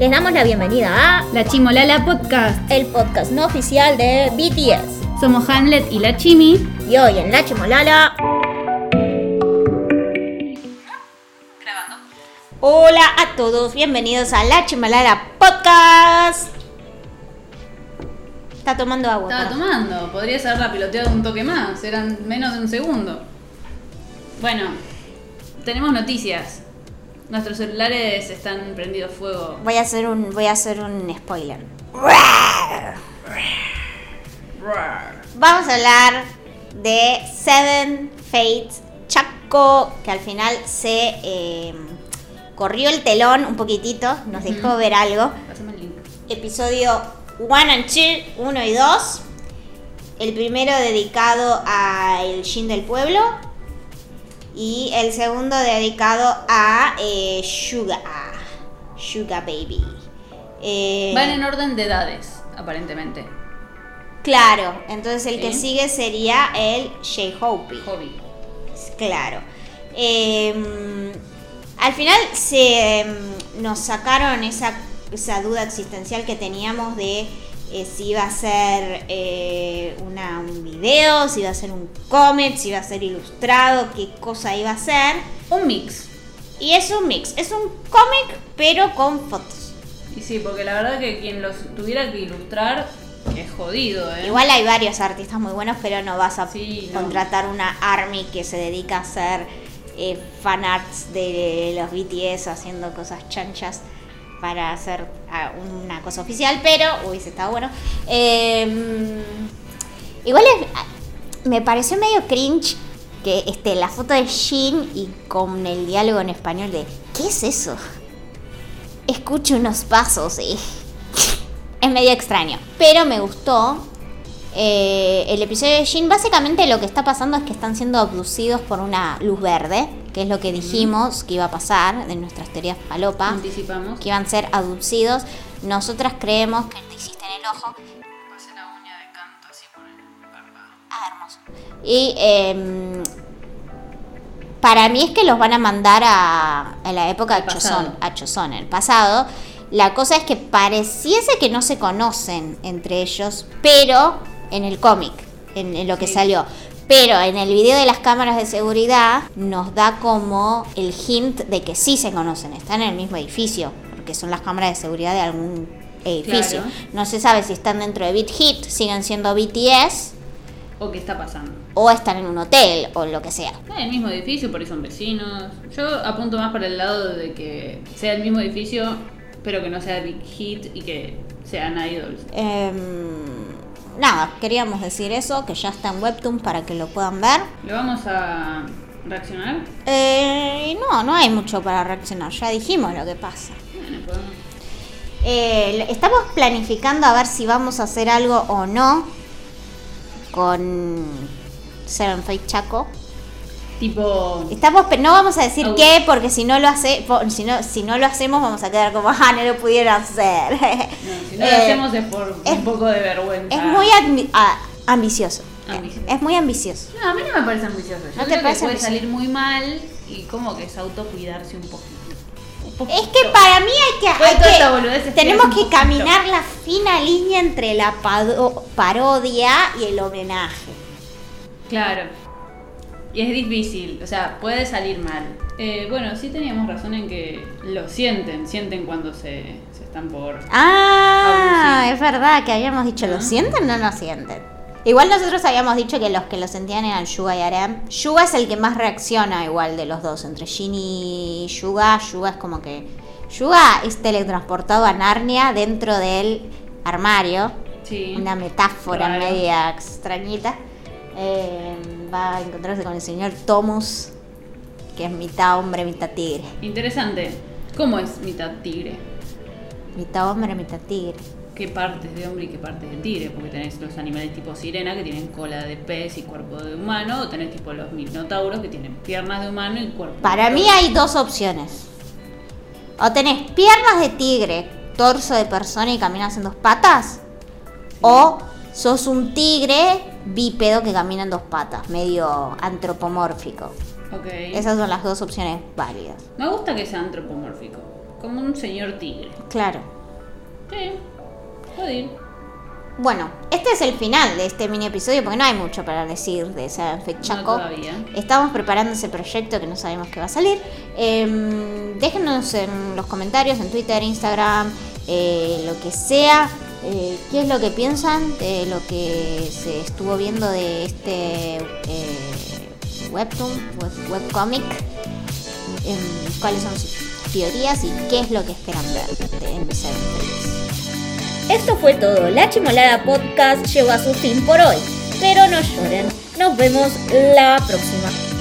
Les damos la bienvenida a La Chimolala Podcast. el podcast no oficial de BTS. Somos Hamlet y la Chimi. Y hoy en La Chimolala. Hola a todos, bienvenidos a La Chimolala Podcast. Está tomando agua. Estaba tomando. Podrías haberla piloteado un toque más. Eran menos de un segundo. Bueno, tenemos noticias. Nuestros celulares están prendidos fuego. Voy a hacer un, voy a hacer un spoiler. Vamos a hablar de Seven Fates Chaco, que al final se eh, corrió el telón un poquitito, nos dejó ver algo. El link. Episodio 1 and 2, 1 y 2. El primero dedicado a el Shin del pueblo. Y el segundo dedicado a eh, Suga. Suga Baby. Eh, Van en orden de edades, aparentemente. Claro, entonces el que sigue sería el J-Hope. Claro. Eh, al final se em, nos sacaron esa, esa duda existencial que teníamos de eh, si iba a ser eh, una, un video, si iba a ser un cómic, si iba a ser ilustrado, qué cosa iba a ser. Un mix. Y es un mix, es un cómic pero con fotos. Y sí, porque la verdad que quien los tuviera que ilustrar es jodido, ¿eh? Igual hay varios artistas muy buenos, pero no vas a Sí, no. contratar una army que se dedica a hacer eh, fanarts de los BTS haciendo cosas chanchas para hacer ah, una cosa oficial, pero hubiese estado bueno. Eh, igual ah, me pareció medio cringe que este, la foto de Shin y con el diálogo en español de ¿qué es eso? Escucho unos pasos y es medio extraño. Pero me gustó. Eh, el episodio de Shin, básicamente lo que está pasando es que están siendo abducidos por una luz verde, que es lo que dijimos que iba a pasar de nuestras teorías palopa, Anticipamos. que iban a ser abducidos. Nosotras creemos que te hiciste en el ojo. Pasé la uña de canto así por el párpado. Ah, hermoso. Y em, para mí es que los van a mandar a, a la época de. Chozón, a Chozón, el pasado. La cosa es que pareciese que no se conocen entre ellos, pero en el cómic, en, en lo que Sí. salió. Pero en el video de las cámaras de seguridad nos da como el hint de que sí se conocen, están en el mismo edificio, porque son las cámaras de seguridad de algún edificio. Claro. No se sabe si están dentro de Beat Hit, siguen siendo BTS ¿O qué está pasando? o están en un hotel o lo que sea. En el mismo edificio, por ahí son vecinos. Yo apunto más para el lado de que sea el mismo edificio, pero que no sea Big Hit y que sean idols. Em, nada, queríamos decir eso, que ya está en Webtoon para que lo puedan ver. ¿Lo vamos a reaccionar? Eh, no, no hay mucho para reaccionar, ya dijimos lo que pasa. Bueno, podemos. Eh, estamos planificando a ver si vamos a hacer algo o no con Seven Fate Chaco. Tipo. Estamos, pe- no vamos a decir qué, porque si no lo hace, si no, si no lo hacemos vamos a quedar como, ah, no lo pudieron hacer. No, si no Eh, lo hacemos es por es- un poco de vergüenza. Es muy ah, ambicioso. Ambicioso. Es muy ambicioso. No, a mí no me parece ambicioso. Yo ¿No te creo que parece puede ambicioso? salir muy mal y como que es autocuidarse un poquito. Un poquito. Es que para mí hay que, Después hay que- tenemos que poquito. caminar la fina línea entre la parodia y el homenaje. Claro. Y es difícil, o sea, puede salir mal. Eh, bueno, sí teníamos razón en que lo sienten, sienten cuando se, se están por... Ah, Abusir. es verdad que habíamos dicho, ¿lo Ah. sienten o no lo sienten? Igual nosotros habíamos dicho que los que lo sentían eran Yuga y Arem. Yuga es el que más reacciona igual de los dos, entre Shin y Yuga. Yuga es como que... Yuga es teletransportado a Narnia dentro del armario. Sí. Una metáfora Raro. media extrañita. Eh, va a encontrarse con el señor Tomus, que es mitad hombre, mitad tigre. Interesante. ¿Cómo es mitad tigre? Mitad hombre, mitad tigre. ¿Qué partes de hombre y qué partes de tigre? Porque tenés los animales tipo sirena que tienen cola de pez y cuerpo de humano, o tenés tipo los minotauros que tienen piernas de humano y cuerpo Para de mí hay dos opciones. O tenés piernas de tigre, torso de persona y caminas en dos patas. O sos un tigre bípedo que camina en dos patas, medio antropomórfico. Ok. Esas son las dos opciones válidas. Me gusta que sea antropomórfico. Como un señor tigre. Claro. Sí, ir. Bueno, este es el final de este mini episodio porque no hay mucho para decir de esa Chaco. todavía. Estamos preparando ese proyecto que no sabemos qué va a salir. Em, déjenos en los comentarios, en Twitter, Instagram, eh, lo que sea. Eh, ¿Qué es lo que piensan de lo que se estuvo viendo de este eh, webtoon, web, webcomic? Em, ¿Cuáles son sus teorías y qué es lo que esperan ver de Feliz? Esto fue todo. La Chimolada Podcast llegó a su fin por hoy. Pero no lloren. Nos vemos la próxima.